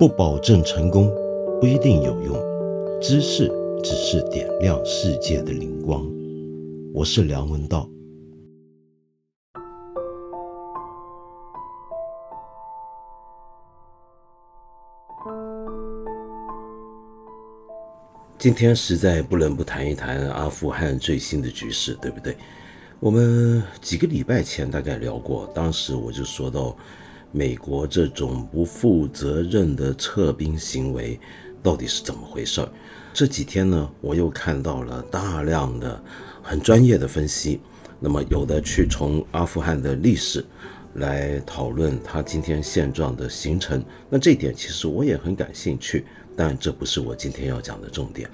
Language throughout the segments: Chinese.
不保证成功，不一定有用。知识只是点亮世界的灵光。我是梁文道。今天实在不能不谈一谈阿富汗最新的局势，对不对？我们几个礼拜前大概聊过，当时我就说到，美国这种不负责任的撤兵行为到底是怎么回事儿？这几天呢，我又看到了大量的很专业的分析，那么有的去从阿富汗的历史来讨论他今天现状的形成，那这一点其实我也很感兴趣。但这不是我今天要讲的重点。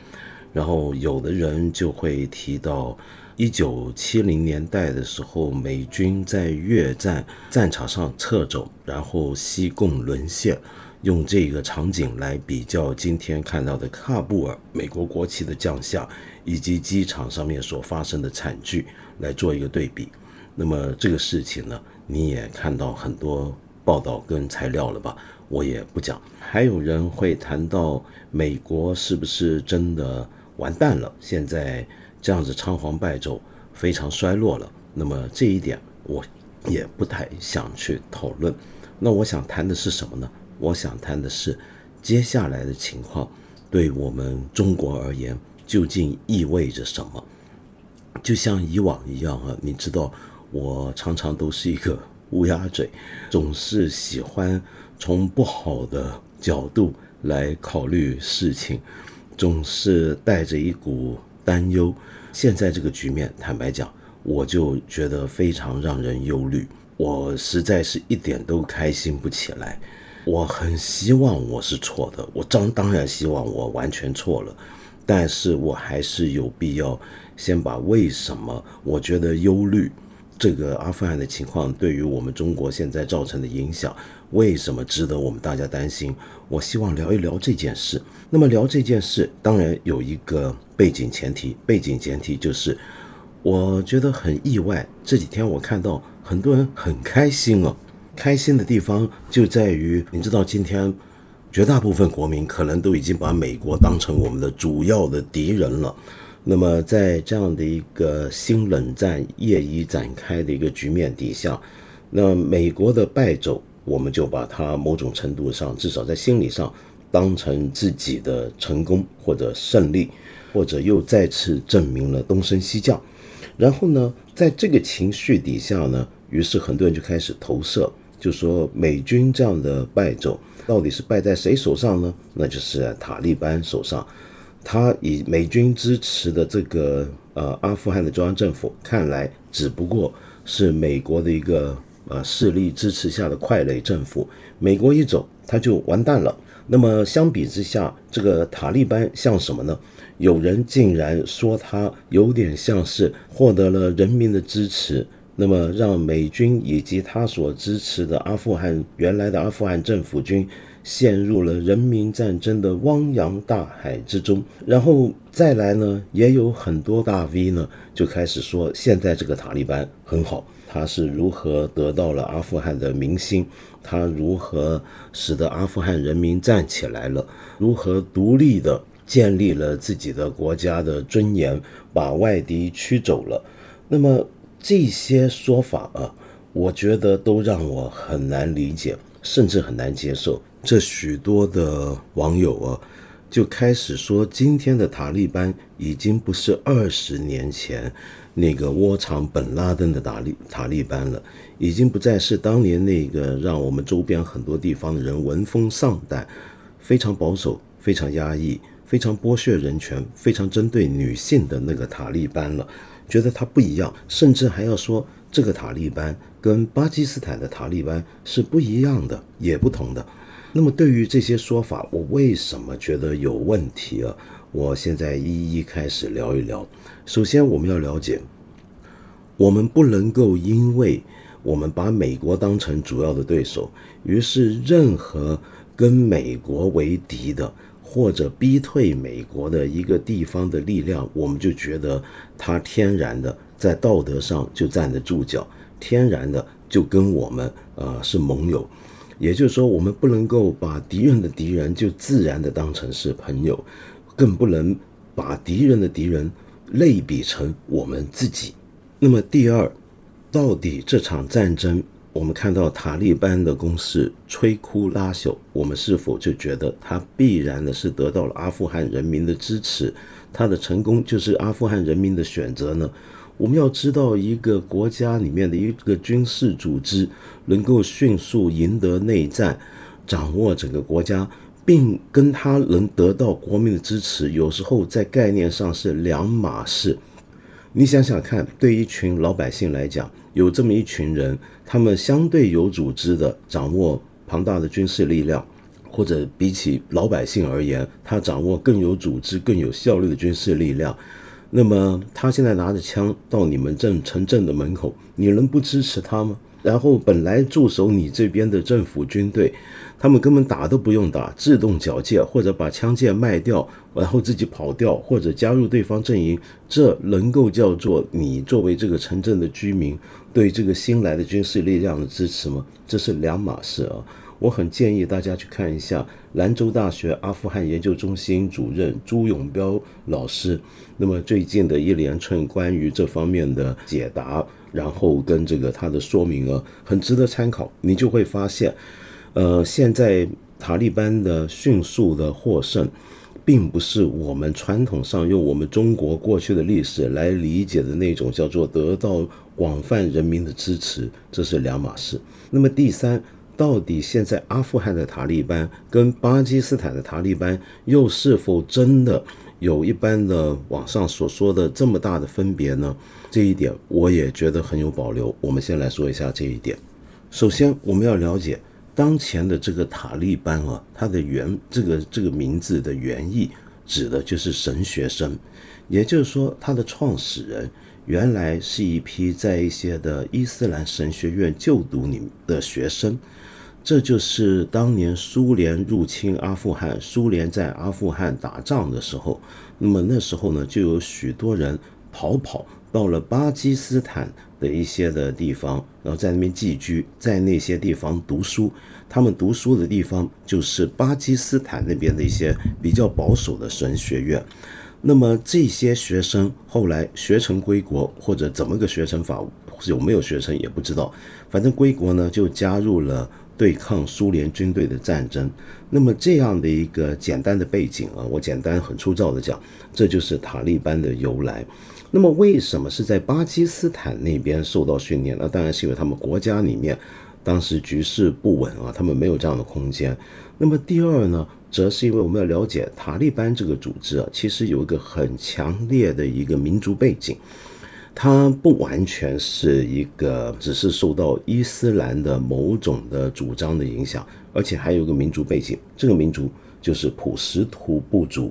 然后有的人就会提到，一九七零年代的时候，美军在越战战场上撤走，然后西贡沦陷，用这个场景来比较今天看到的喀布尔美国国旗的降下，以及机场上面所发生的惨剧来做一个对比。那么这个事情呢，你也看到很多报道跟材料了吧？我也不讲，还有人会谈到美国是不是真的完蛋了？现在这样子仓皇败走，非常衰落了。那么这一点我也不太想去讨论。那我想谈的是什么呢？我想谈的是接下来的情况对我们中国而言究竟意味着什么？就像以往一样啊，你知道我常常都是一个乌鸦嘴，总是喜欢。从不好的角度来考虑事情，总是带着一股担忧。现在这个局面，坦白讲，我就觉得非常让人忧虑。我实在是一点都开心不起来。我很希望我是错的，我当当然希望我完全错了，但是我还是有必要先把为什么我觉得忧虑这个阿富汗的情况对于我们中国现在造成的影响。为什么值得我们大家担心？我希望聊一聊这件事。那么聊这件事，当然有一个背景前提，背景前提就是，我觉得很意外。这几天我看到很多人很开心哦，开心的地方就在于，你知道，今天绝大部分国民可能都已经把美国当成我们的主要的敌人了。那么在这样的一个新冷战业已展开的一个局面底下，那美国的败走。我们就把它某种程度上，至少在心理上，当成自己的成功或者胜利，或者又再次证明了东升西降。然后呢，在这个情绪底下呢，于是很多人就开始投射，就说美军这样的败走，到底是败在谁手上呢？那就是塔利班手上。他以美军支持的这个呃阿富汗的中央政府，看来只不过是美国的一个。呃，势力支持下的傀儡政府，美国一走，他就完蛋了。那么相比之下，这个塔利班像什么呢？有人竟然说他有点像是获得了人民的支持，那么让美军以及他所支持的阿富汗原来的阿富汗政府军陷入了人民战争的汪洋大海之中。然后再来呢，也有很多大 V 呢就开始说，现在这个塔利班很好。他是如何得到了阿富汗的民心？他如何使得阿富汗人民站起来了？如何独立的建立了自己的国家的尊严，把外敌驱走了？那么这些说法啊，我觉得都让我很难理解，甚至很难接受。这许多的网友啊，就开始说，今天的塔利班已经不是二十年前。那个窝藏本拉登的塔利塔利班了，已经不再是当年那个让我们周边很多地方的人闻风丧胆、非常保守、非常压抑、非常剥削人权、非常针对女性的那个塔利班了。觉得他不一样，甚至还要说这个塔利班跟巴基斯坦的塔利班是不一样的，也不同的。那么对于这些说法，我为什么觉得有问题啊？我现在一一开始聊一聊。首先，我们要了解，我们不能够因为我们把美国当成主要的对手，于是任何跟美国为敌的或者逼退美国的一个地方的力量，我们就觉得他天然的在道德上就站得住脚，天然的就跟我们呃是盟友。也就是说，我们不能够把敌人的敌人就自然的当成是朋友，更不能把敌人的敌人类比成我们自己。那么第二，到底这场战争，我们看到塔利班的攻势摧枯拉朽，我们是否就觉得他必然的是得到了阿富汗人民的支持？他的成功就是阿富汗人民的选择呢？我们要知道，一个国家里面的一个军事组织能够迅速赢得内战，掌握整个国家，并跟他能得到国民的支持，有时候在概念上是两码事。你想想看，对一群老百姓来讲，有这么一群人，他们相对有组织的掌握庞大的军事力量，或者比起老百姓而言，他掌握更有组织、更有效率的军事力量。那么他现在拿着枪到你们镇城镇的门口，你能不支持他吗？然后本来驻守你这边的政府军队。他们根本打都不用打，自动缴械或者把枪械卖掉，然后自己跑掉或者加入对方阵营，这能够叫做你作为这个城镇的居民对这个新来的军事力量的支持吗？这是两码事啊！我很建议大家去看一下兰州大学阿富汗研究中心主任朱永彪老师，那么最近的一连串关于这方面的解答，然后跟这个他的说明啊，很值得参考。你就会发现。呃，现在塔利班的迅速的获胜，并不是我们传统上用我们中国过去的历史来理解的那种叫做得到广泛人民的支持，这是两码事。那么第三，到底现在阿富汗的塔利班跟巴基斯坦的塔利班又是否真的有一般的网上所说的这么大的分别呢？这一点我也觉得很有保留。我们先来说一下这一点。首先，我们要了解。当前的这个塔利班啊，它的原这个这个名字的原意指的就是神学生，也就是说，它的创始人原来是一批在一些的伊斯兰神学院就读你的学生，这就是当年苏联入侵阿富汗，苏联在阿富汗打仗的时候，那么那时候呢，就有许多人逃跑到了巴基斯坦。的一些的地方，然后在那边寄居，在那些地方读书。他们读书的地方就是巴基斯坦那边的一些比较保守的神学院。那么这些学生后来学成归国，或者怎么个学成法，有没有学成也不知道。反正归国呢，就加入了对抗苏联军队的战争。那么这样的一个简单的背景啊，我简单很粗糙的讲，这就是塔利班的由来。那么为什么是在巴基斯坦那边受到训练？那当然是因为他们国家里面当时局势不稳啊，他们没有这样的空间。那么第二呢，则是因为我们要了解塔利班这个组织啊，其实有一个很强烈的一个民族背景，它不完全是一个只是受到伊斯兰的某种的主张的影响，而且还有一个民族背景，这个民族就是普什图部族。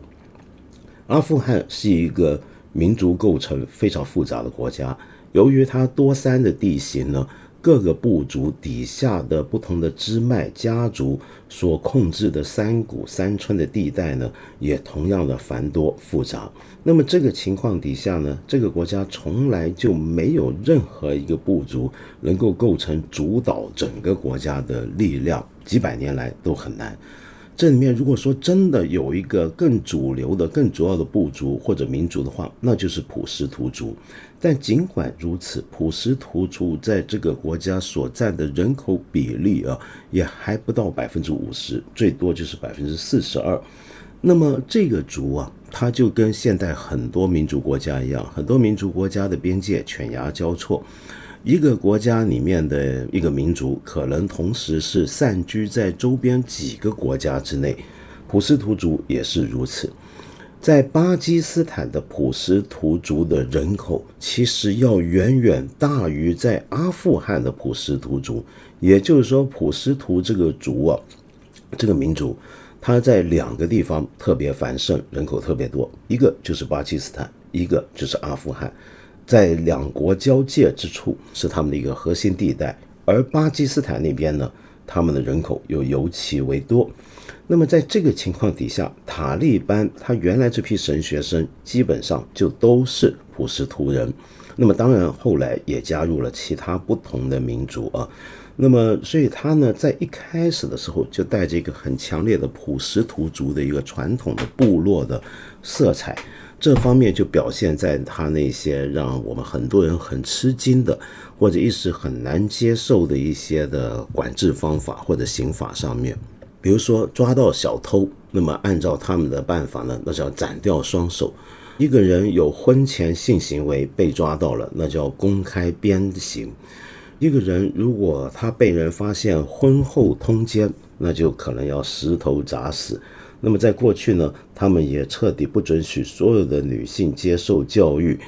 阿富汗是一个。民族构成非常复杂的国家，由于它多山的地形呢，各个部族底下的不同的支脉家族所控制的山谷山村的地带呢，也同样的繁多复杂。那么这个情况底下呢，这个国家从来就没有任何一个部族能够构成主导整个国家的力量，几百年来都很难。这里面如果说真的有一个更主流的、更主要的部族或者民族的话，那就是普什图族。但尽管如此，普什图族在这个国家所占的人口比例啊，也还不到百分之五十，最多就是百分之四十二。那么这个族啊，它就跟现代很多民族国家一样，很多民族国家的边界犬牙交错。一个国家里面的一个民族，可能同时是散居在周边几个国家之内。普什图族也是如此。在巴基斯坦的普什图族的人口，其实要远远大于在阿富汗的普什图族。也就是说，普什图这个族啊，这个民族，它在两个地方特别繁盛，人口特别多，一个就是巴基斯坦，一个就是阿富汗。在两国交界之处是他们的一个核心地带，而巴基斯坦那边呢，他们的人口又尤其为多。那么在这个情况底下，塔利班他原来这批神学生基本上就都是普什图人，那么当然后来也加入了其他不同的民族啊。那么所以他呢，在一开始的时候就带着一个很强烈的普什图族的一个传统的部落的色彩。这方面就表现在他那些让我们很多人很吃惊的，或者一时很难接受的一些的管制方法或者刑法上面。比如说抓到小偷，那么按照他们的办法呢，那叫斩掉双手；一个人有婚前性行为被抓到了，那叫公开鞭刑；一个人如果他被人发现婚后通奸，那就可能要石头砸死。那么在过去呢，他们也彻底不准许所有的女性接受教育，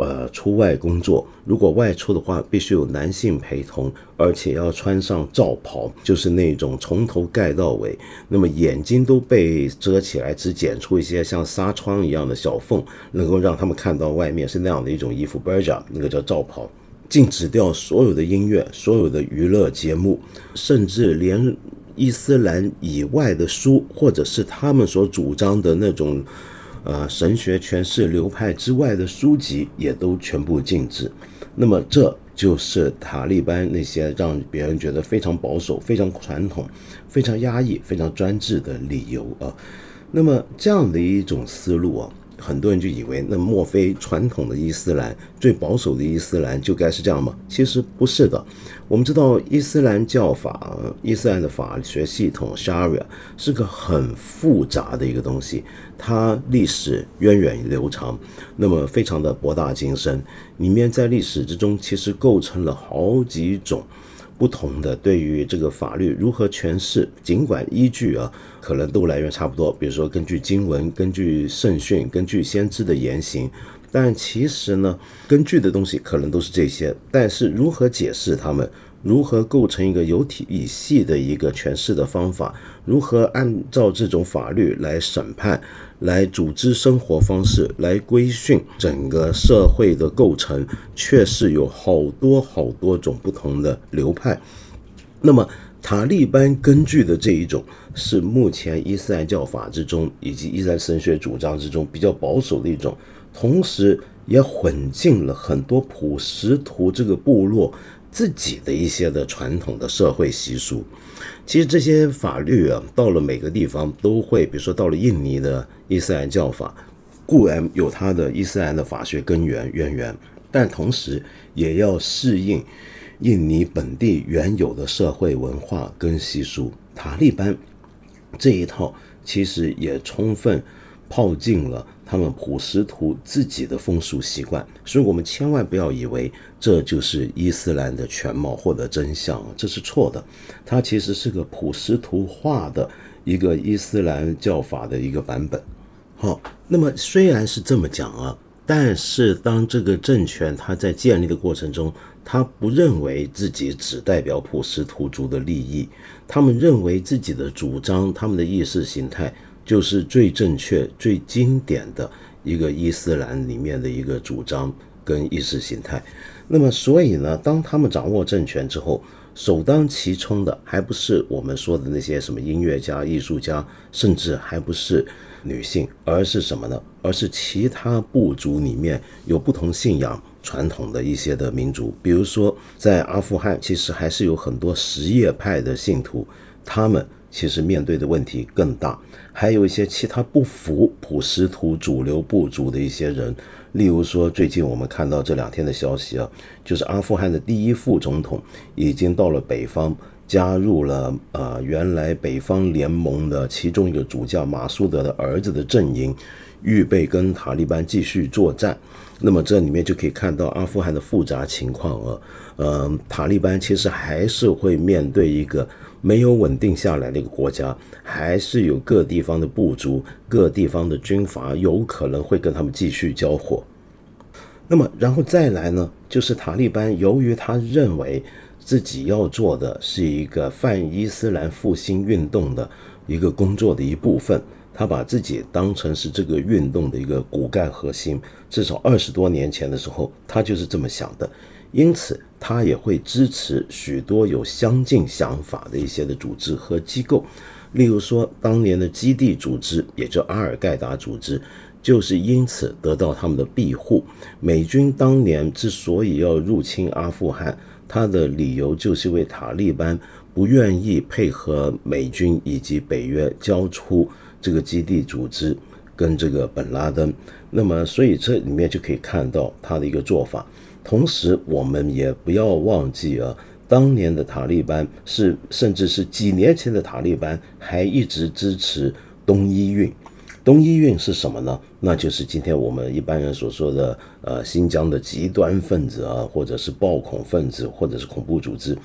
呃，出外工作。如果外出的话，必须有男性陪同，而且要穿上罩袍，就是那种从头盖到尾，那么眼睛都被遮起来，只剪出一些像纱窗一样的小缝，能够让他们看到外面是那样的一种衣服 b e r j a 那个叫罩袍。禁止掉所有的音乐，所有的娱乐节目，甚至连。伊斯兰以外的书，或者是他们所主张的那种，呃，神学诠释流派之外的书籍，也都全部禁止。那么，这就是塔利班那些让别人觉得非常保守、非常传统、非常压抑、非常专制的理由啊。那么，这样的一种思路啊。很多人就以为，那莫非传统的伊斯兰、最保守的伊斯兰就该是这样吗？其实不是的。我们知道，伊斯兰教法、伊斯兰的法学系统 Sharia 是个很复杂的一个东西，它历史源远流长，那么非常的博大精深。里面在历史之中，其实构成了好几种。不同的对于这个法律如何诠释，尽管依据啊可能都来源差不多，比如说根据经文、根据圣训、根据先知的言行，但其实呢，根据的东西可能都是这些，但是如何解释它们？如何构成一个有体系的一个诠释的方法？如何按照这种法律来审判、来组织生活方式、来规训整个社会的构成，却是有好多好多种不同的流派。那么，塔利班根据的这一种，是目前伊斯兰教法之中以及伊斯兰神学主张之中比较保守的一种，同时也混进了很多普什图这个部落。自己的一些的传统的社会习俗，其实这些法律啊，到了每个地方都会，比如说到了印尼的伊斯兰教法，固然有它的伊斯兰的法学根源渊源，但同时也要适应印尼本地原有的社会文化跟习俗。塔利班这一套其实也充分泡进了。他们普什图自己的风俗习惯，所以我们千万不要以为这就是伊斯兰的全貌或者真相，这是错的。它其实是个普什图化的一个伊斯兰教法的一个版本。好，那么虽然是这么讲啊，但是当这个政权它在建立的过程中，他不认为自己只代表普什图族的利益，他们认为自己的主张，他们的意识形态。就是最正确、最经典的一个伊斯兰里面的一个主张跟意识形态。那么，所以呢，当他们掌握政权之后，首当其冲的还不是我们说的那些什么音乐家、艺术家，甚至还不是女性，而是什么呢？而是其他部族里面有不同信仰传统的一些的民族。比如说，在阿富汗，其实还是有很多什叶派的信徒，他们。其实面对的问题更大，还有一些其他不服普什图主流部族的一些人，例如说，最近我们看到这两天的消息啊，就是阿富汗的第一副总统已经到了北方，加入了呃原来北方联盟的其中一个主教马苏德的儿子的阵营，预备跟塔利班继续作战。那么这里面就可以看到阿富汗的复杂情况啊，嗯，塔利班其实还是会面对一个。没有稳定下来的一个国家，还是有各地方的部族、各地方的军阀有可能会跟他们继续交火。那么，然后再来呢，就是塔利班由于他认为自己要做的是一个泛伊斯兰复兴运动的一个工作的一部分，他把自己当成是这个运动的一个骨干核心。至少二十多年前的时候，他就是这么想的。因此，他也会支持许多有相近想法的一些的组织和机构，例如说，当年的基地组织，也就阿尔盖达组织，就是因此得到他们的庇护。美军当年之所以要入侵阿富汗，他的理由就是因为塔利班不愿意配合美军以及北约交出这个基地组织跟这个本拉登。那么，所以这里面就可以看到他的一个做法。同时，我们也不要忘记啊，当年的塔利班是，甚至是几年前的塔利班还一直支持东伊运。东伊运是什么呢？那就是今天我们一般人所说的，呃，新疆的极端分子啊，或者是暴恐分子，或者是恐怖组织，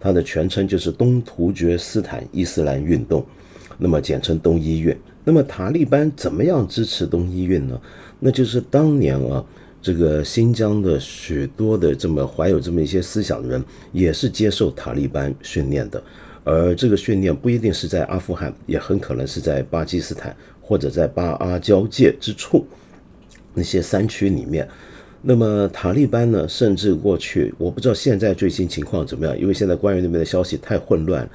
它的全称就是东突厥斯坦伊斯兰运动，那么简称东伊运。那么塔利班怎么样支持东伊运呢？那就是当年啊，这个新疆的许多的这么怀有这么一些思想的人，也是接受塔利班训练的，而这个训练不一定是在阿富汗，也很可能是在巴基斯坦。或者在巴阿交界之处那些山区里面，那么塔利班呢？甚至过去我不知道现在最新情况怎么样，因为现在关于那边的消息太混乱。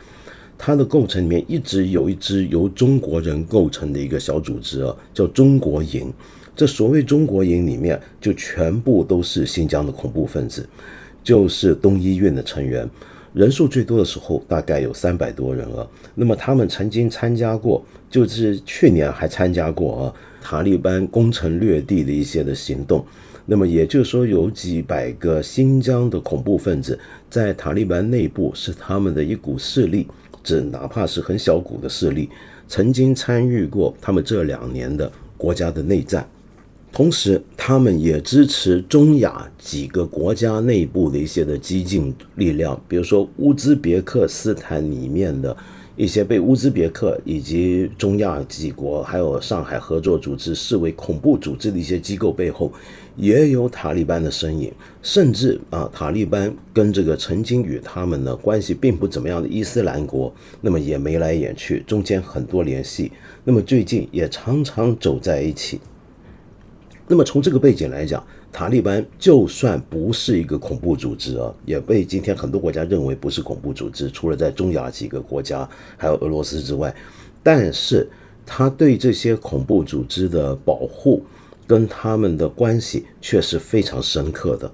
它的构成里面一直有一支由中国人构成的一个小组织啊，叫中国营。这所谓中国营里面就全部都是新疆的恐怖分子，就是东医院的成员。人数最多的时候大概有三百多人啊。那么他们曾经参加过，就是去年还参加过啊塔利班攻城略地的一些的行动。那么也就是说，有几百个新疆的恐怖分子在塔利班内部是他们的一股势力，这哪怕是很小股的势力，曾经参与过他们这两年的国家的内战。同时，他们也支持中亚几个国家内部的一些的激进力量，比如说乌兹别克斯坦里面的一些被乌兹别克以及中亚几国，还有上海合作组织视为恐怖组织的一些机构背后，也有塔利班的身影。甚至啊，塔利班跟这个曾经与他们呢关系并不怎么样的伊斯兰国，那么也眉来眼去，中间很多联系。那么最近也常常走在一起。那么从这个背景来讲，塔利班就算不是一个恐怖组织啊，也被今天很多国家认为不是恐怖组织，除了在中亚几个国家还有俄罗斯之外，但是他对这些恐怖组织的保护跟他们的关系却是非常深刻的。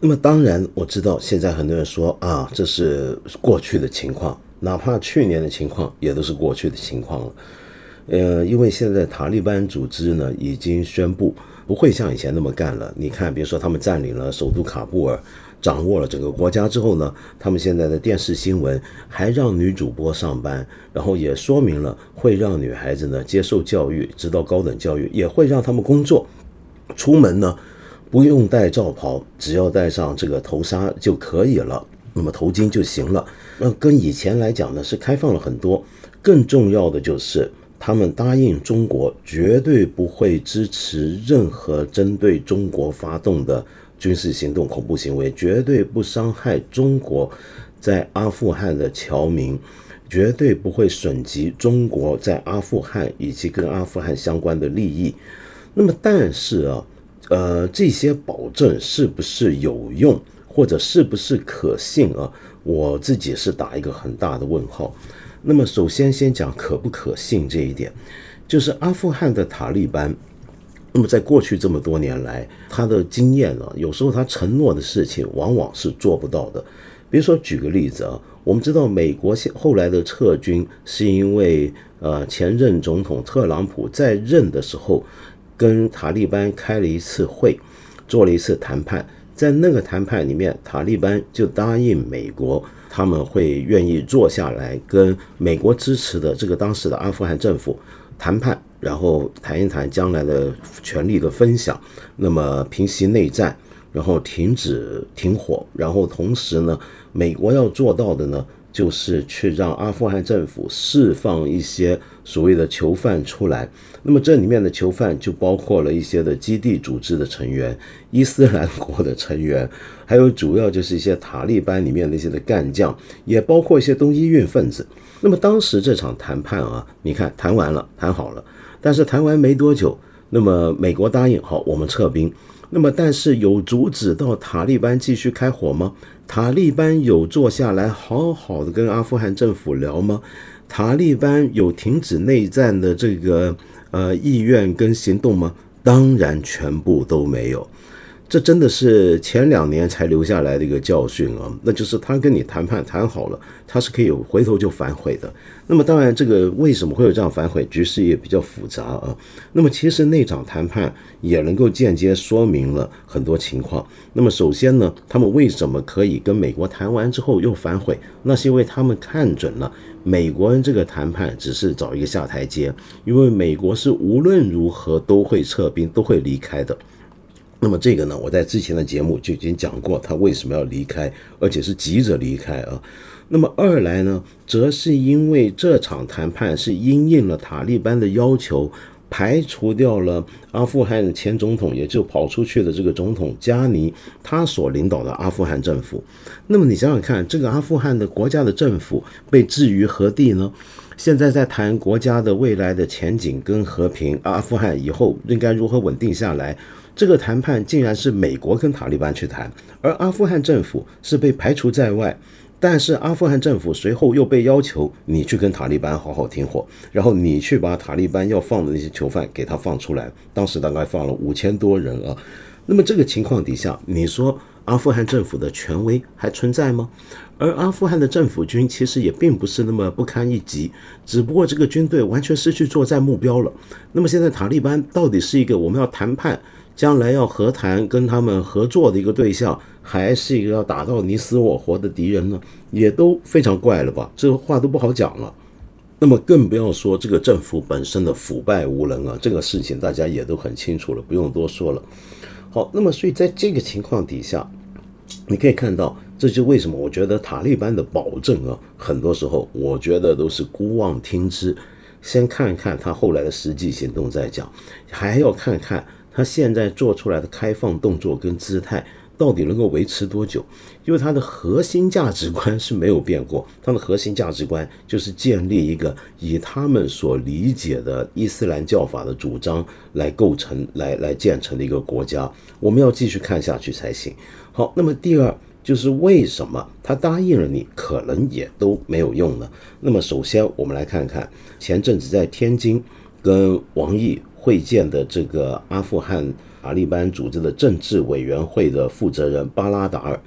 那么当然我知道现在很多人说啊，这是过去的情况，哪怕去年的情况也都是过去的情况了。呃，因为现在塔利班组织呢已经宣布不会像以前那么干了。你看，比如说他们占领了首都卡布尔，掌握了整个国家之后呢，他们现在的电视新闻还让女主播上班，然后也说明了会让女孩子呢接受教育，直到高等教育，也会让他们工作。出门呢不用戴罩袍，只要戴上这个头纱就可以了，那么头巾就行了。那跟以前来讲呢是开放了很多。更重要的就是。他们答应中国绝对不会支持任何针对中国发动的军事行动、恐怖行为，绝对不伤害中国在阿富汗的侨民，绝对不会损及中国在阿富汗以及跟阿富汗相关的利益。那么，但是啊，呃，这些保证是不是有用，或者是不是可信啊？我自己是打一个很大的问号。那么，首先先讲可不可信这一点，就是阿富汗的塔利班。那么，在过去这么多年来，他的经验呢，有时候他承诺的事情往往是做不到的。比如说，举个例子啊，我们知道美国现后来的撤军，是因为呃前任总统特朗普在任的时候，跟塔利班开了一次会，做了一次谈判，在那个谈判里面，塔利班就答应美国。他们会愿意坐下来跟美国支持的这个当时的阿富汗政府谈判，然后谈一谈将来的权力的分享，那么平息内战，然后停止停火，然后同时呢，美国要做到的呢。就是去让阿富汗政府释放一些所谓的囚犯出来，那么这里面的囚犯就包括了一些的基地组织的成员、伊斯兰国的成员，还有主要就是一些塔利班里面那些的干将，也包括一些东伊运分子。那么当时这场谈判啊，你看谈完了，谈好了，但是谈完没多久，那么美国答应好，我们撤兵。那么，但是有阻止到塔利班继续开火吗？塔利班有坐下来好好的跟阿富汗政府聊吗？塔利班有停止内战的这个呃意愿跟行动吗？当然，全部都没有。这真的是前两年才留下来的一个教训啊，那就是他跟你谈判谈好了，他是可以回头就反悔的。那么当然，这个为什么会有这样反悔，局势也比较复杂啊。那么其实那场谈判也能够间接说明了很多情况。那么首先呢，他们为什么可以跟美国谈完之后又反悔？那是因为他们看准了美国人这个谈判只是找一个下台阶，因为美国是无论如何都会撤兵，都会离开的。那么这个呢，我在之前的节目就已经讲过，他为什么要离开，而且是急着离开啊。那么二来呢，则是因为这场谈判是因应了塔利班的要求，排除掉了阿富汗前总统，也就跑出去的这个总统加尼他所领导的阿富汗政府。那么你想想看，这个阿富汗的国家的政府被置于何地呢？现在在谈国家的未来的前景跟和平，阿富汗以后应该如何稳定下来？这个谈判竟然是美国跟塔利班去谈，而阿富汗政府是被排除在外。但是阿富汗政府随后又被要求你去跟塔利班好好停火，然后你去把塔利班要放的那些囚犯给他放出来。当时大概放了五千多人啊。那么这个情况底下，你说阿富汗政府的权威还存在吗？而阿富汗的政府军其实也并不是那么不堪一击，只不过这个军队完全失去作战目标了。那么现在塔利班到底是一个我们要谈判？将来要和谈跟他们合作的一个对象，还是一个要打到你死我活的敌人呢？也都非常怪了吧？这话都不好讲了。那么更不要说这个政府本身的腐败无能啊，这个事情大家也都很清楚了，不用多说了。好，那么所以在这个情况底下，你可以看到，这就为什么我觉得塔利班的保证啊，很多时候我觉得都是孤望听之，先看看他后来的实际行动再讲，还要看看。他现在做出来的开放动作跟姿态到底能够维持多久？因为他的核心价值观是没有变过，他的核心价值观就是建立一个以他们所理解的伊斯兰教法的主张来构成、来来建成的一个国家。我们要继续看下去才行。好，那么第二就是为什么他答应了你，可能也都没有用呢？那么首先我们来看看前阵子在天津跟王毅。会见的这个阿富汗塔利班组织的政治委员会的负责人巴拉达尔，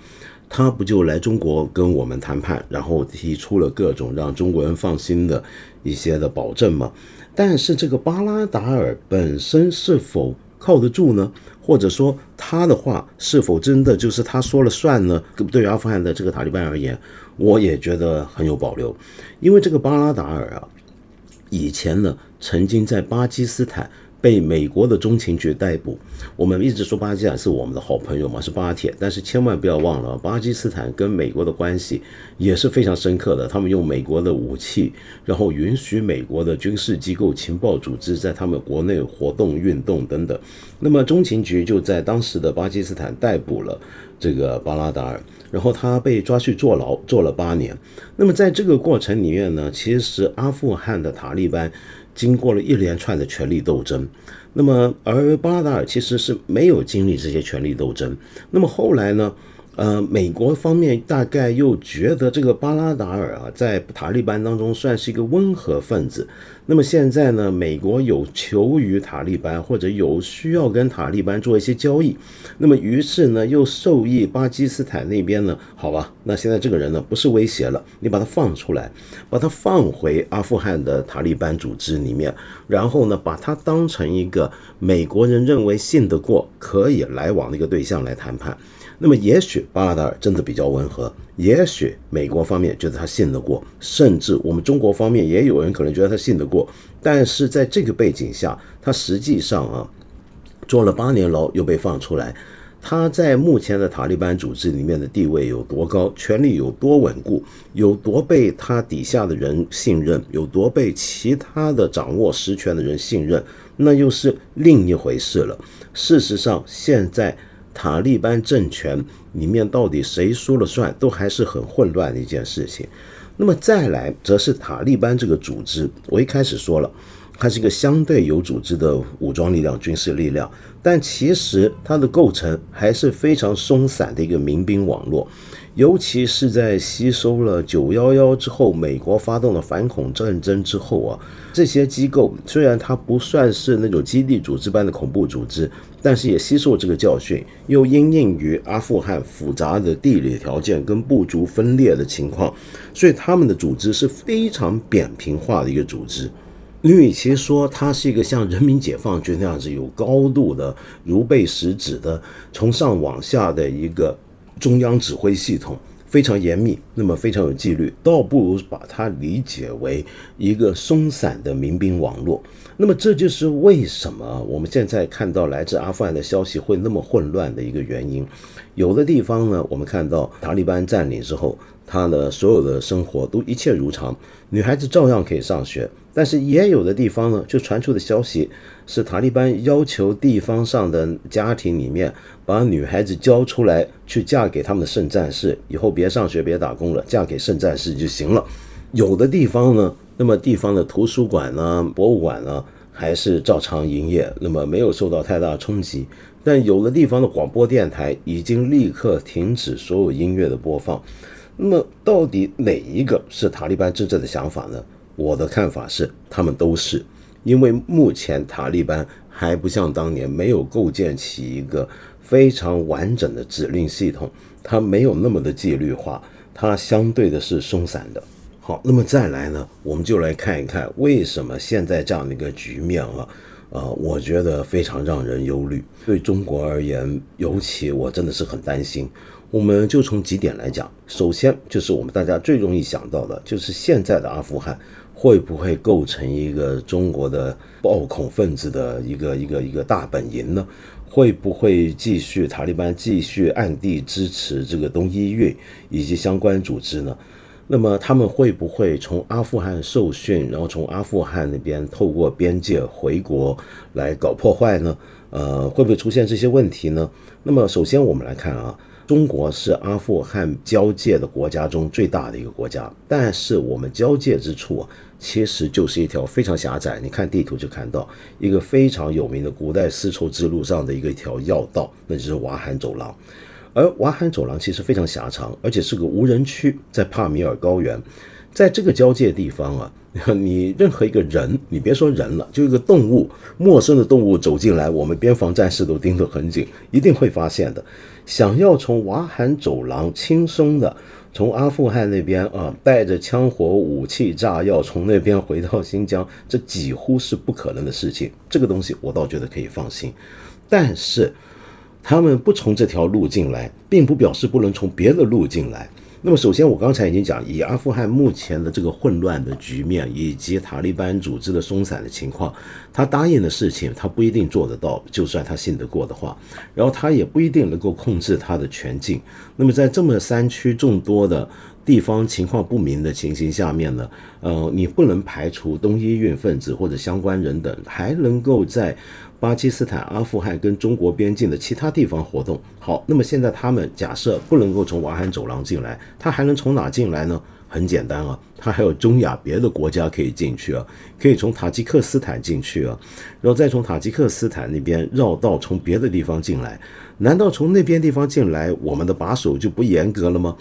他不就来中国跟我们谈判，然后提出了各种让中国人放心的一些的保证吗？但是这个巴拉达尔本身是否靠得住呢？或者说他的话是否真的就是他说了算呢？对于阿富汗的这个塔利班而言，我也觉得很有保留，因为这个巴拉达尔啊，以前呢曾经在巴基斯坦。被美国的中情局逮捕，我们一直说巴基斯坦是我们的好朋友嘛，是巴铁，但是千万不要忘了，巴基斯坦跟美国的关系也是非常深刻的。他们用美国的武器，然后允许美国的军事机构、情报组织在他们国内活动、运动等等。那么中情局就在当时的巴基斯坦逮捕了这个巴拉达尔，然后他被抓去坐牢，坐了八年。那么在这个过程里面呢，其实阿富汗的塔利班。经过了一连串的权力斗争，那么而巴拉达尔其实是没有经历这些权力斗争。那么后来呢？呃，美国方面大概又觉得这个巴拉达尔啊，在塔利班当中算是一个温和分子。那么现在呢，美国有求于塔利班，或者有需要跟塔利班做一些交易，那么于是呢，又受益巴基斯坦那边呢，好吧，那现在这个人呢不是威胁了，你把他放出来，把他放回阿富汗的塔利班组织里面，然后呢，把他当成一个美国人认为信得过、可以来往的一个对象来谈判。那么也许巴拉达尔真的比较温和，也许美国方面觉得他信得过，甚至我们中国方面也有人可能觉得他信得过。但是在这个背景下，他实际上啊，坐了八年牢又被放出来，他在目前的塔利班组织里面的地位有多高，权力有多稳固，有多被他底下的人信任，有多被其他的掌握实权的人信任，那又是另一回事了。事实上，现在。塔利班政权里面到底谁说了算，都还是很混乱的一件事情。那么再来，则是塔利班这个组织，我一开始说了，它是一个相对有组织的武装力量、军事力量，但其实它的构成还是非常松散的一个民兵网络。尤其是在吸收了九幺幺之后，美国发动了反恐战争之后啊，这些机构虽然它不算是那种基地组织般的恐怖组织，但是也吸收这个教训，又因应于阿富汗复杂的地理条件跟部族分裂的情况，所以他们的组织是非常扁平化的一个组织。你与其说它是一个像人民解放军那样子有高度的如背使指的从上往下的一个。中央指挥系统非常严密，那么非常有纪律，倒不如把它理解为一个松散的民兵网络。那么这就是为什么我们现在看到来自阿富汗的消息会那么混乱的一个原因。有的地方呢，我们看到塔利班占领之后，他的所有的生活都一切如常，女孩子照样可以上学。但是也有的地方呢，就传出的消息是塔利班要求地方上的家庭里面把女孩子交出来，去嫁给他们的圣战士，以后别上学别打工了，嫁给圣战士就行了。有的地方呢，那么地方的图书馆呢、博物馆呢，还是照常营业，那么没有受到太大冲击。但有的地方的广播电台已经立刻停止所有音乐的播放。那么到底哪一个是塔利班真正的想法呢？我的看法是，他们都是，因为目前塔利班还不像当年没有构建起一个非常完整的指令系统，它没有那么的纪律化，它相对的是松散的。好，那么再来呢，我们就来看一看为什么现在这样的一个局面啊，呃，我觉得非常让人忧虑。对中国而言，尤其我真的是很担心。我们就从几点来讲，首先就是我们大家最容易想到的，就是现在的阿富汗。会不会构成一个中国的暴恐分子的一个一个一个大本营呢？会不会继续塔利班继续暗地支持这个东伊运以及相关组织呢？那么他们会不会从阿富汗受训，然后从阿富汗那边透过边界回国来搞破坏呢？呃，会不会出现这些问题呢？那么首先我们来看啊。中国是阿富汗交界的国家中最大的一个国家，但是我们交界之处啊，其实就是一条非常狭窄。你看地图就看到一个非常有名的古代丝绸之路上的一个一条要道，那就是瓦罕走廊。而瓦罕走廊其实非常狭长，而且是个无人区，在帕米尔高原，在这个交界地方啊。你任何一个人，你别说人了，就一个动物，陌生的动物走进来，我们边防战士都盯得很紧，一定会发现的。想要从瓦罕走廊轻松的从阿富汗那边啊，带着枪火、武器、炸药从那边回到新疆，这几乎是不可能的事情。这个东西我倒觉得可以放心。但是他们不从这条路进来，并不表示不能从别的路进来。那么，首先我刚才已经讲，以阿富汗目前的这个混乱的局面，以及塔利班组织的松散的情况，他答应的事情他不一定做得到，就算他信得过的话，然后他也不一定能够控制他的全境。那么在这么山区众多的地方情况不明的情形下面呢，呃，你不能排除东伊运分子或者相关人等还能够在。巴基斯坦、阿富汗跟中国边境的其他地方活动好，那么现在他们假设不能够从瓦罕走廊进来，他还能从哪进来呢？很简单啊，它还有中亚别的国家可以进去啊，可以从塔吉克斯坦进去啊，然后再从塔吉克斯坦那边绕道从别的地方进来。难道从那边地方进来，我们的把守就不严格了吗？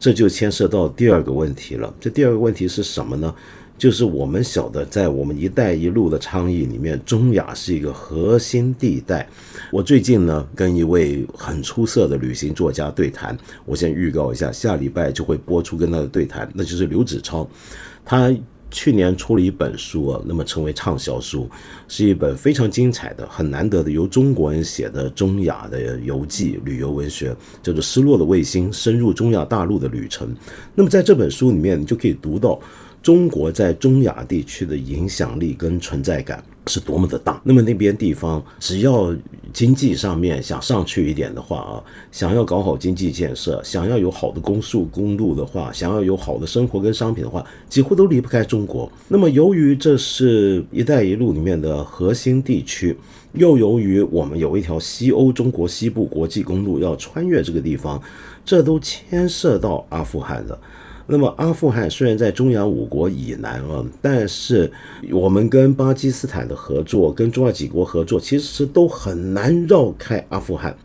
这就牵涉到第二个问题了。这第二个问题是什么呢？就是我们晓得，在我们“一带一路”的倡议里面，中亚是一个核心地带。我最近呢，跟一位很出色的旅行作家对谈，我先预告一下，下礼拜就会播出跟他的对谈，那就是刘子超。他去年出了一本书啊，那么成为畅销书，是一本非常精彩的、很难得的由中国人写的中亚的游记旅游文学，叫做《失落的卫星：深入中亚大陆的旅程》。那么在这本书里面，你就可以读到。中国在中亚地区的影响力跟存在感是多么的大。那么那边地方，只要经济上面想上去一点的话啊，想要搞好经济建设，想要有好的公速公路的话，想要有好的生活跟商品的话，几乎都离不开中国。那么由于这是一带一路里面的核心地区，又由于我们有一条西欧中国西部国际公路要穿越这个地方，这都牵涉到阿富汗的。那么阿富汗虽然在中亚五国以南啊，但是我们跟巴基斯坦的合作，跟中亚几国合作，其实都很难绕开阿富汗。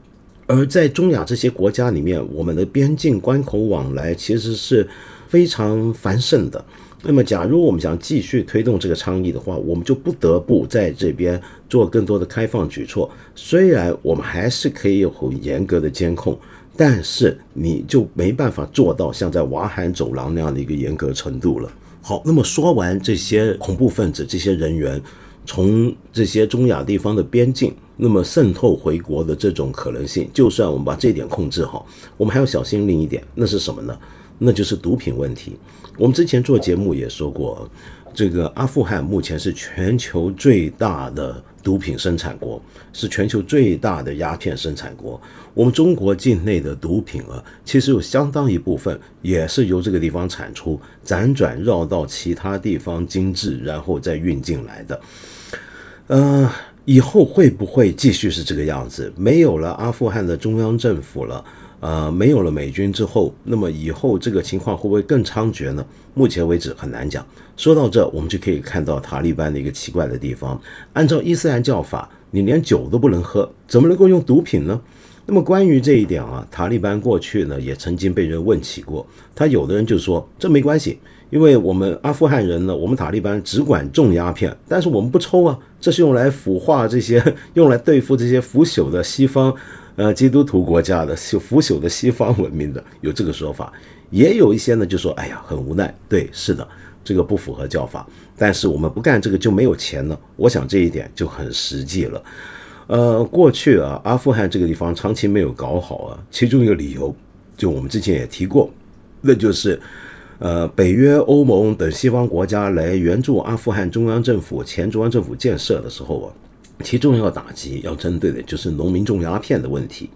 而在中亚这些国家里面，我们的边境关口往来其实是非常繁盛的。那么，假如我们想继续推动这个倡议的话，我们就不得不在这边做更多的开放举措。虽然我们还是可以有很严格的监控。但是你就没办法做到像在瓦罕走廊那样的一个严格程度了。好，那么说完这些恐怖分子、这些人员从这些中亚地方的边境，那么渗透回国的这种可能性，就算我们把这点控制好，我们还要小心另一点，那是什么呢？那就是毒品问题。我们之前做节目也说过，这个阿富汗目前是全球最大的毒品生产国，是全球最大的鸦片生产国。我们中国境内的毒品啊，其实有相当一部分也是由这个地方产出，辗转绕到其他地方精制，然后再运进来的。呃，以后会不会继续是这个样子？没有了阿富汗的中央政府了，呃，没有了美军之后，那么以后这个情况会不会更猖獗呢？目前为止很难讲。说到这，我们就可以看到塔利班的一个奇怪的地方：按照伊斯兰教法，你连酒都不能喝，怎么能够用毒品呢？那么关于这一点啊，塔利班过去呢也曾经被人问起过。他有的人就说这没关系，因为我们阿富汗人呢，我们塔利班只管种鸦片，但是我们不抽啊，这是用来腐化这些，用来对付这些腐朽的西方，呃，基督徒国家的腐朽的西方文明的，有这个说法。也有一些呢就说，哎呀，很无奈，对，是的，这个不符合教法，但是我们不干这个就没有钱了。我想这一点就很实际了。呃，过去啊，阿富汗这个地方长期没有搞好啊，其中一个理由，就我们之前也提过，那就是，呃，北约、欧盟等西方国家来援助阿富汗中央政府、前中央政府建设的时候啊，其重要打击要针对的就是农民种鸦片的问题。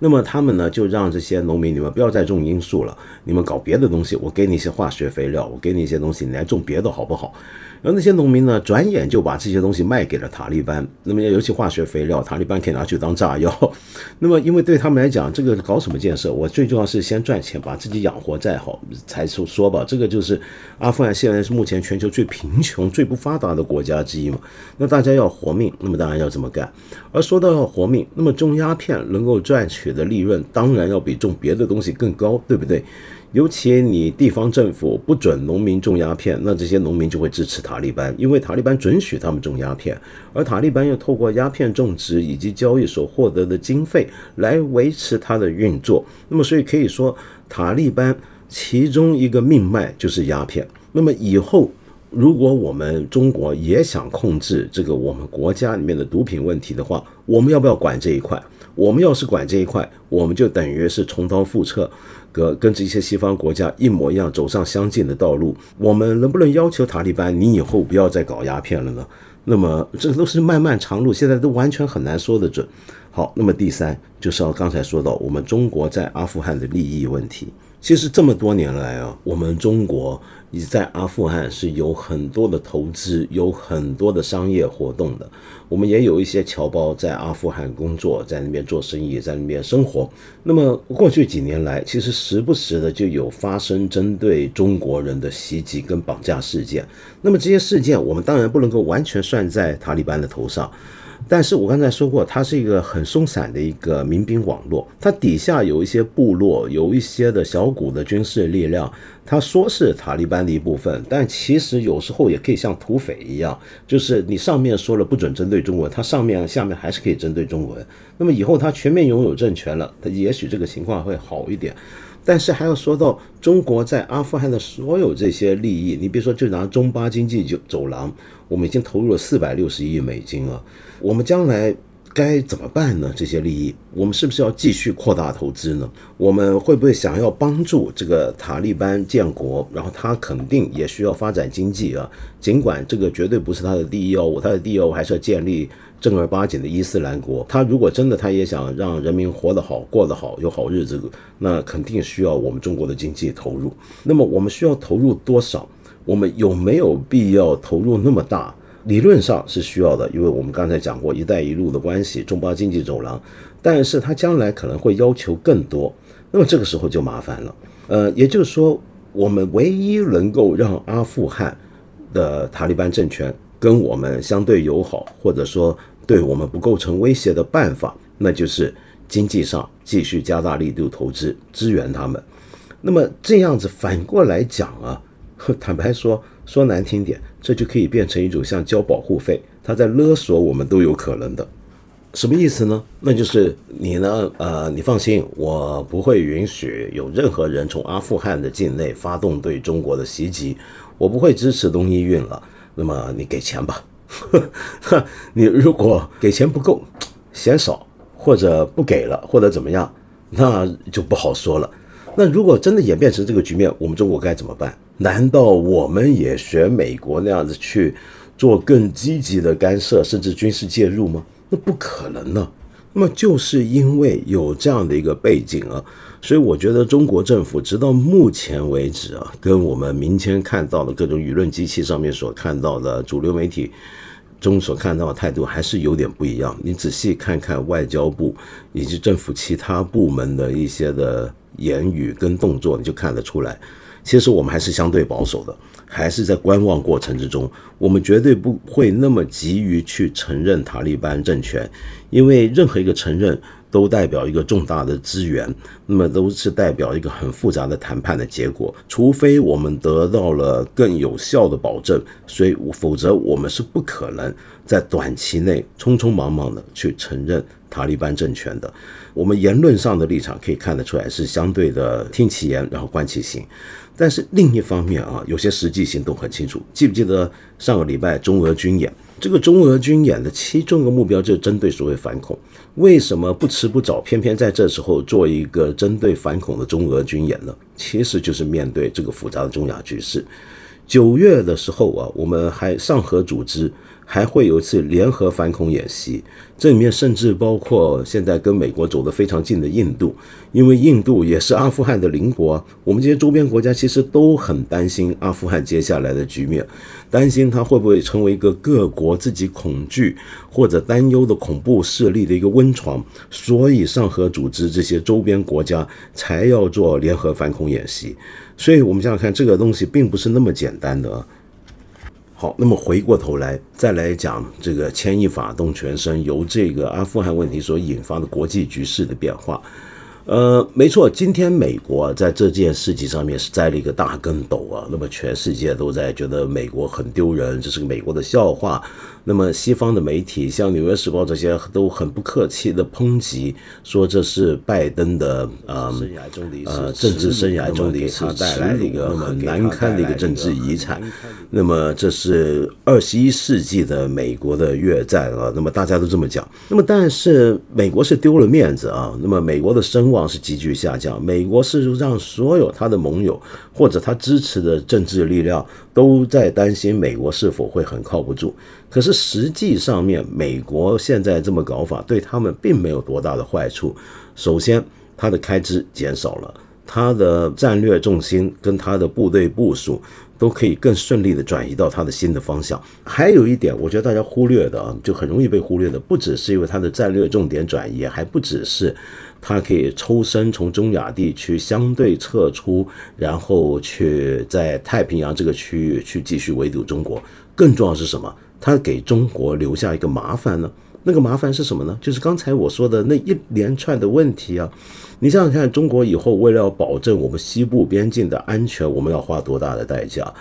那么他们呢，就让这些农民，你们不要再种罂粟了，你们搞别的东西，我给你一些化学肥料，我给你一些东西，你来种别的好不好？而那些农民呢，转眼就把这些东西卖给了塔利班。那么，尤其化学肥料，塔利班可以拿去当炸药。那么，因为对他们来讲，这个搞什么建设？我最重要是先赚钱，把自己养活再好才说说吧。这个就是阿富汗现在是目前全球最贫穷、最不发达的国家之一嘛。那大家要活命，那么当然要这么干。而说到要活命，那么种鸦片能够赚取的利润，当然要比种别的东西更高，对不对？尤其你地方政府不准农民种鸦片，那这些农民就会支持塔利班，因为塔利班准许他们种鸦片，而塔利班又透过鸦片种植以及交易所获得的经费来维持它的运作。那么，所以可以说，塔利班其中一个命脉就是鸦片。那么以后，如果我们中国也想控制这个我们国家里面的毒品问题的话，我们要不要管这一块？我们要是管这一块，我们就等于是重蹈覆辙。跟跟这些西方国家一模一样，走上相近的道路。我们能不能要求塔利班，你以后不要再搞鸦片了呢？那么这都是漫漫长路，现在都完全很难说得准。好，那么第三就是要刚才说到我们中国在阿富汗的利益问题。其实这么多年来啊，我们中国。你在阿富汗是有很多的投资，有很多的商业活动的。我们也有一些侨胞在阿富汗工作，在那边做生意，在那边生活。那么过去几年来，其实时不时的就有发生针对中国人的袭击跟绑架事件。那么这些事件，我们当然不能够完全算在塔利班的头上。但是我刚才说过，它是一个很松散的一个民兵网络，它底下有一些部落，有一些的小股的军事力量。他说是塔利班的一部分，但其实有时候也可以像土匪一样，就是你上面说了不准针对中国，他上面下面还是可以针对中国。那么以后他全面拥有政权了，他也许这个情况会好一点。但是还要说到中国在阿富汗的所有这些利益，你比如说就拿中巴经济就走廊，我们已经投入了四百六十亿美金了，我们将来。该怎么办呢？这些利益，我们是不是要继续扩大投资呢？我们会不会想要帮助这个塔利班建国？然后他肯定也需要发展经济啊。尽管这个绝对不是他的第一要务，他的第一要务还是要建立正儿八经的伊斯兰国。他如果真的他也想让人民活得好、过得好、有好日子，那肯定需要我们中国的经济投入。那么我们需要投入多少？我们有没有必要投入那么大？理论上是需要的，因为我们刚才讲过“一带一路”的关系，中巴经济走廊，但是它将来可能会要求更多，那么这个时候就麻烦了。呃，也就是说，我们唯一能够让阿富汗的塔利班政权跟我们相对友好，或者说对我们不构成威胁的办法，那就是经济上继续加大力度投资支援他们。那么这样子反过来讲啊，坦白说，说难听点，这就可以变成一种像交保护费，他在勒索我们都有可能的。什么意思呢？那就是你呢，呃，你放心，我不会允许有任何人从阿富汗的境内发动对中国的袭击，我不会支持东伊运了。那么你给钱吧，你如果给钱不够，嫌少，或者不给了，或者怎么样，那就不好说了。那如果真的演变成这个局面，我们中国该怎么办？难道我们也学美国那样子去做更积极的干涉，甚至军事介入吗？那不可能呢。那么就是因为有这样的一个背景啊，所以我觉得中国政府直到目前为止啊，跟我们明天看到的各种舆论机器上面所看到的主流媒体中所看到的态度还是有点不一样。你仔细看看外交部以及政府其他部门的一些的言语跟动作，你就看得出来。其实我们还是相对保守的，还是在观望过程之中。我们绝对不会那么急于去承认塔利班政权，因为任何一个承认都代表一个重大的资源，那么都是代表一个很复杂的谈判的结果。除非我们得到了更有效的保证，所以否则我们是不可能在短期内匆匆忙忙的去承认塔利班政权的。我们言论上的立场可以看得出来是相对的听其言，然后观其行。但是另一方面啊，有些实际行动很清楚。记不记得上个礼拜中俄军演？这个中俄军演的其中一个目标就是针对所谓反恐。为什么不迟不早，偏偏在这时候做一个针对反恐的中俄军演呢？其实就是面对这个复杂的中亚局势。九月的时候啊，我们还上合组织。还会有一次联合反恐演习，这里面甚至包括现在跟美国走得非常近的印度，因为印度也是阿富汗的邻国。我们这些周边国家其实都很担心阿富汗接下来的局面，担心它会不会成为一个各国自己恐惧或者担忧的恐怖势力的一个温床，所以上合组织这些周边国家才要做联合反恐演习。所以我们想想看，这个东西并不是那么简单的。好，那么回过头来再来讲这个牵一发动全身，由这个阿富汗问题所引发的国际局势的变化。呃，没错，今天美国在这件事情上面是栽了一个大跟斗啊。那么全世界都在觉得美国很丢人，这是个美国的笑话。那么西方的媒体，像《纽约时报》这些都很不客气的抨击，说这是拜登的呃呃政治生涯中的他带来的一个很难堪的一个政治遗产。那么这是二十一世纪的美国的越战啊。那么大家都这么讲。那么但是美国是丢了面子啊。那么美国的声望。是急剧下降。美国是让所有他的盟友或者他支持的政治力量都在担心美国是否会很靠不住。可是实际上面，美国现在这么搞法对他们并没有多大的坏处。首先，他的开支减少了，他的战略重心跟他的部队部署都可以更顺利的转移到他的新的方向。还有一点，我觉得大家忽略的啊，就很容易被忽略的，不只是因为他的战略重点转移，还不只是。它可以抽身从中亚地区相对撤出，然后去在太平洋这个区域去继续围堵中国。更重要是什么？它给中国留下一个麻烦呢？那个麻烦是什么呢？就是刚才我说的那一连串的问题啊！你想想看，中国以后为了要保证我们西部边境的安全，我们要花多大的代价？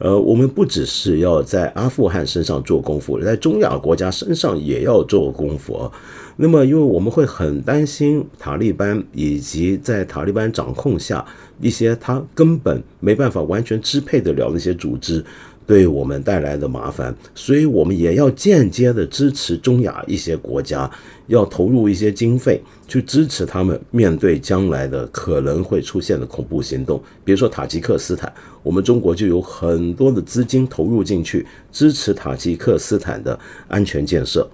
呃，我们不只是要在阿富汗身上做功夫，在中亚国家身上也要做功夫。那么，因为我们会很担心塔利班以及在塔利班掌控下一些他根本没办法完全支配得了那些组织对我们带来的麻烦，所以我们也要间接的支持中亚一些国家，要投入一些经费去支持他们面对将来的可能会出现的恐怖行动。比如说塔吉克斯坦，我们中国就有很多的资金投入进去支持塔吉克斯坦的安全建设。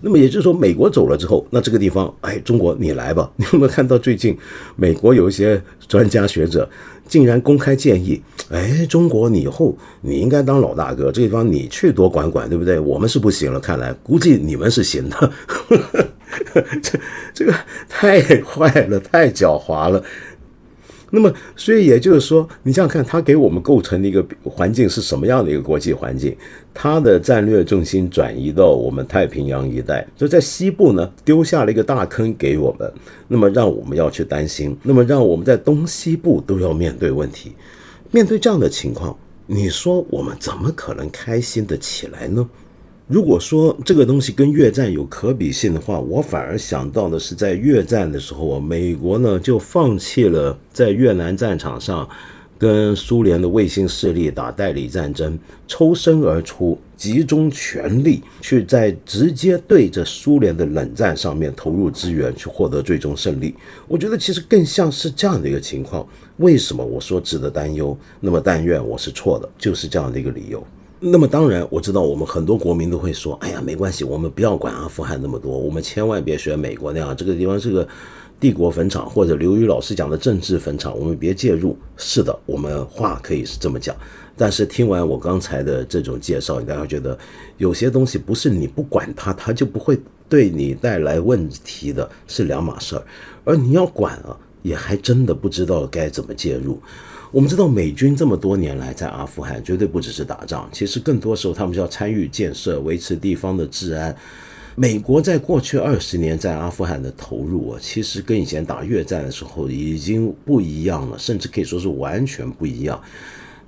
那么也就是说，美国走了之后，那这个地方，哎，中国你来吧。你有没有看到最近美国有一些专家学者竟然公开建议，哎，中国你以后你应该当老大哥，这地方你去多管管，对不对？我们是不行了，看来估计你们是行的。这 这个太坏了，太狡猾了。那么，所以也就是说，你想想看，他给我们构成的一个环境是什么样的一个国际环境？他的战略重心转移到我们太平洋一带，就在西部呢，丢下了一个大坑给我们，那么让我们要去担心，那么让我们在东西部都要面对问题。面对这样的情况，你说我们怎么可能开心的起来呢？如果说这个东西跟越战有可比性的话，我反而想到的是，在越战的时候啊，美国呢就放弃了在越南战场上跟苏联的卫星势力打代理战争，抽身而出，集中全力去在直接对着苏联的冷战上面投入资源，去获得最终胜利。我觉得其实更像是这样的一个情况。为什么我说值得担忧？那么但愿我是错的，就是这样的一个理由。那么当然，我知道我们很多国民都会说：“哎呀，没关系，我们不要管阿富汗那么多，我们千万别学美国那样，这个地方是个帝国坟场，或者刘宇老师讲的政治坟场，我们别介入。”是的，我们话可以是这么讲，但是听完我刚才的这种介绍，大家觉得有些东西不是你不管它，它就不会对你带来问题的，是两码事儿。而你要管啊，也还真的不知道该怎么介入。我们知道美军这么多年来在阿富汗绝对不只是打仗，其实更多时候他们是要参与建设、维持地方的治安。美国在过去二十年在阿富汗的投入啊，其实跟以前打越战的时候已经不一样了，甚至可以说是完全不一样。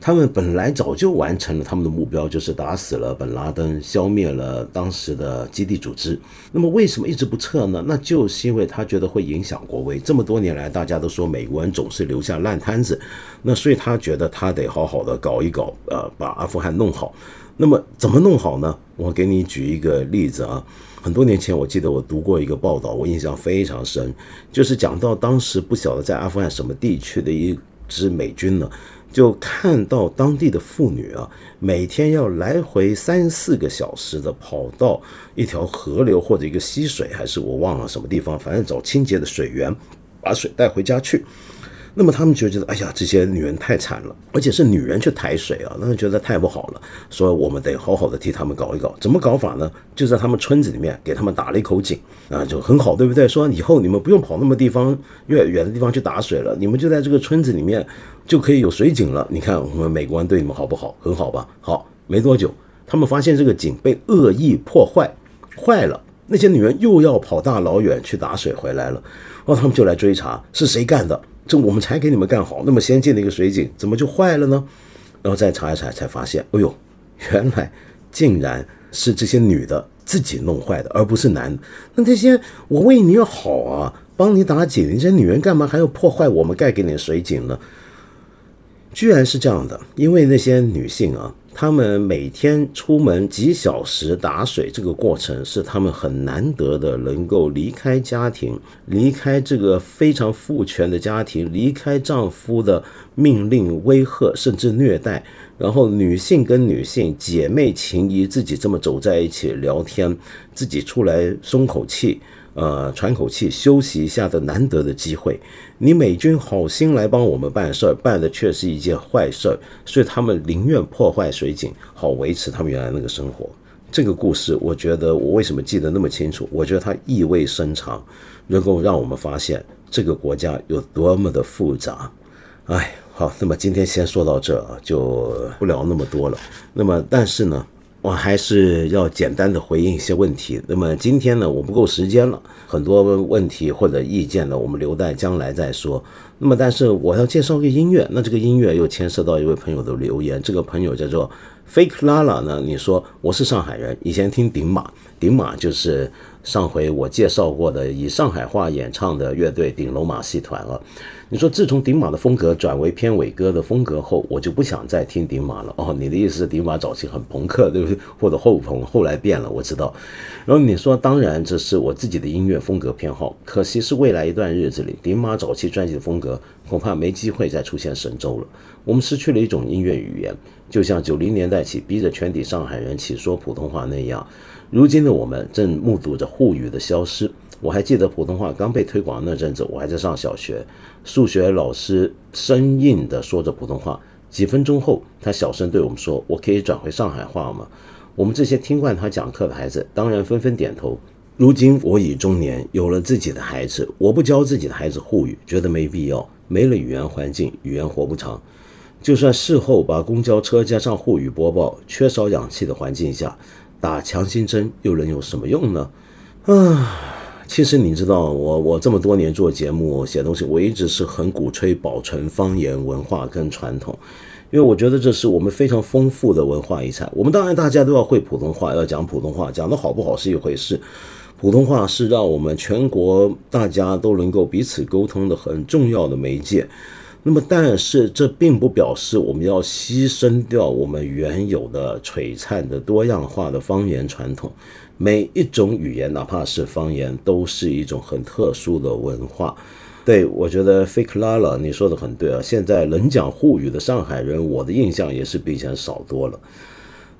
他们本来早就完成了他们的目标，就是打死了本拉登，消灭了当时的基地组织。那么为什么一直不撤呢？那就是因为他觉得会影响国威。这么多年来，大家都说美国人总是留下烂摊子，那所以他觉得他得好好的搞一搞，呃，把阿富汗弄好。那么怎么弄好呢？我给你举一个例子啊。很多年前，我记得我读过一个报道，我印象非常深，就是讲到当时不晓得在阿富汗什么地区的一支美军呢。就看到当地的妇女啊，每天要来回三四个小时的跑到一条河流或者一个溪水，还是我忘了什么地方，反正找清洁的水源，把水带回家去。那么他们就觉得，哎呀，这些女人太惨了，而且是女人去抬水啊，那就觉得太不好了。说我们得好好的替他们搞一搞，怎么搞法呢？就在他们村子里面给他们打了一口井啊，就很好，对不对？说以后你们不用跑那么地方越远的地方去打水了，你们就在这个村子里面就可以有水井了。你看我们美国人对你们好不好？很好吧？好，没多久，他们发现这个井被恶意破坏，坏了，那些女人又要跑大老远去打水回来了，然后他们就来追查是谁干的。这我们才给你们干好，那么先进的一个水井怎么就坏了呢？然后再查一查，才发现，哎呦，原来竟然是这些女的自己弄坏的，而不是男。那这些我为你好啊，帮你打井，这女人干嘛还要破坏我们盖给你的水井呢？居然是这样的，因为那些女性啊。她们每天出门几小时打水，这个过程是她们很难得的，能够离开家庭，离开这个非常父权的家庭，离开丈夫的命令、威吓甚至虐待，然后女性跟女性姐妹情谊，自己这么走在一起聊天，自己出来松口气。呃，喘口气、休息一下的难得的机会，你美军好心来帮我们办事儿，办的却是一件坏事儿，所以他们宁愿破坏水井，好维持他们原来那个生活。这个故事，我觉得我为什么记得那么清楚？我觉得它意味深长，能够让我们发现这个国家有多么的复杂。哎，好，那么今天先说到这啊，就不聊那么多了。那么，但是呢？我还是要简单的回应一些问题。那么今天呢，我不够时间了，很多问题或者意见呢，我们留待将来再说。那么，但是我要介绍个音乐，那这个音乐又牵涉到一位朋友的留言。这个朋友叫做 Fake Lala 呢，你说我是上海人，以前听顶马，顶马就是上回我介绍过的以上海话演唱的乐队顶楼马戏团啊。你说自从顶马的风格转为偏伟哥的风格后，我就不想再听顶马了。哦，你的意思是顶马早期很朋克，对不对？或者后朋，后来变了，我知道。然后你说，当然这是我自己的音乐风格偏好，可惜是未来一段日子里，顶马早期专辑的风格恐怕没机会再出现神州了。我们失去了一种音乐语言，就像九零年代起逼着全体上海人起说普通话那样。如今的我们正目睹着沪语的消失。我还记得普通话刚被推广那阵子，我还在上小学。数学老师生硬地说着普通话，几分钟后，他小声对我们说：“我可以转回上海话吗？”我们这些听惯他讲课的孩子，当然纷纷点头。如今我已中年，有了自己的孩子，我不教自己的孩子沪语，觉得没必要。没了语言环境，语言活不长。就算事后把公交车加上沪语播报，缺少氧气的环境下打强心针，又能有什么用呢？啊，其实你知道，我我这么多年做节目写东西，我一直是很鼓吹保存方言文化跟传统，因为我觉得这是我们非常丰富的文化遗产。我们当然大家都要会普通话，要讲普通话，讲的好不好是一回事。普通话是让我们全国大家都能够彼此沟通的很重要的媒介。那么，但是这并不表示我们要牺牲掉我们原有的璀璨的多样化的方言传统。每一种语言，哪怕是方言，都是一种很特殊的文化。对我觉得 fake lala，你说的很对啊。现在能讲沪语的上海人，我的印象也是比以前少多了。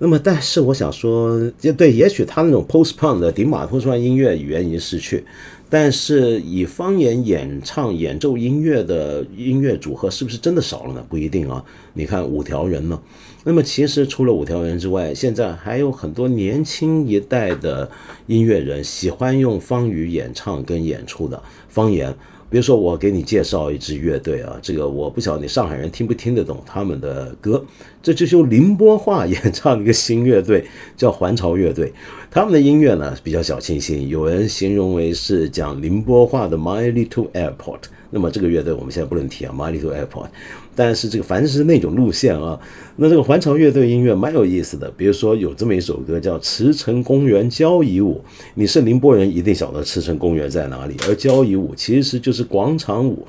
那么，但是我想说，就对，也许他那种 post punk 的顶马突川音乐语言已经失去。但是以方言演唱演奏音乐的音乐组合是不是真的少了呢？不一定啊。你看五条人呢，那么其实除了五条人之外，现在还有很多年轻一代的音乐人喜欢用方语演唱跟演出的方言。比如说，我给你介绍一支乐队啊，这个我不晓得你上海人听不听得懂他们的歌。这就是用宁波话演唱的一个新乐队，叫环潮乐队。他们的音乐呢比较小清新，有人形容为是讲宁波话的 My Little Airport。那么这个乐队我们现在不能提啊，My Little Airport。但是这个凡是那种路线啊，那这个环潮乐队音乐蛮有意思的。比如说有这么一首歌叫《池城公园交谊舞》，你是宁波人一定晓得池城公园在哪里，而交谊舞其实就是广场舞。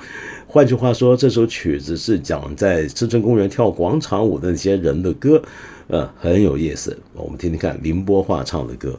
换句话说，这首曲子是讲在池城公园跳广场舞的那些人的歌，呃，很有意思。我们听听看宁波话唱的歌。